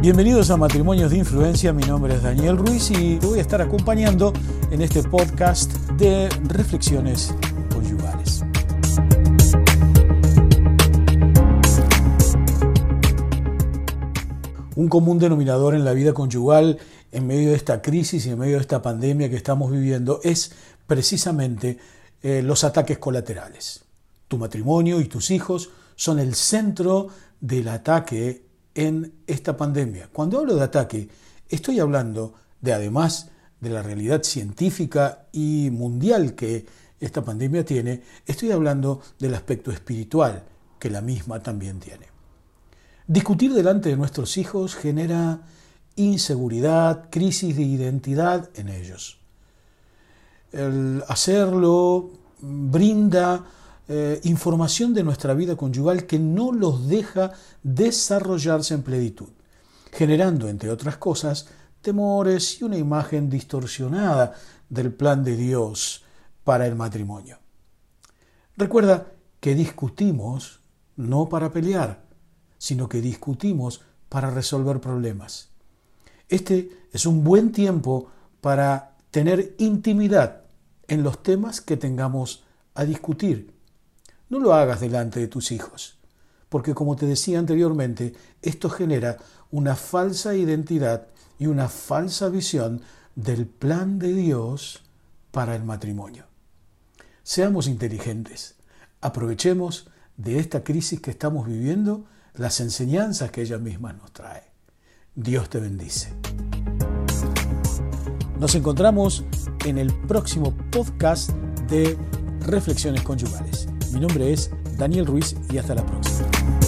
Bienvenidos a Matrimonios de Influencia, mi nombre es Daniel Ruiz y te voy a estar acompañando en este podcast de reflexiones conyugales. Un común denominador en la vida conyugal en medio de esta crisis y en medio de esta pandemia que estamos viviendo es precisamente eh, los ataques colaterales. Tu matrimonio y tus hijos son el centro del ataque en esta pandemia. Cuando hablo de ataque, estoy hablando de, además de la realidad científica y mundial que esta pandemia tiene, estoy hablando del aspecto espiritual que la misma también tiene. Discutir delante de nuestros hijos genera inseguridad, crisis de identidad en ellos. El hacerlo brinda eh, información de nuestra vida conyugal que no los deja desarrollarse en plenitud, generando, entre otras cosas, temores y una imagen distorsionada del plan de Dios para el matrimonio. Recuerda que discutimos no para pelear, sino que discutimos para resolver problemas. Este es un buen tiempo para tener intimidad en los temas que tengamos a discutir. No lo hagas delante de tus hijos, porque como te decía anteriormente, esto genera una falsa identidad y una falsa visión del plan de Dios para el matrimonio. Seamos inteligentes, aprovechemos de esta crisis que estamos viviendo las enseñanzas que ella misma nos trae. Dios te bendice. Nos encontramos en el próximo podcast de Reflexiones Conyugales. Mi nombre es Daniel Ruiz y hasta la próxima.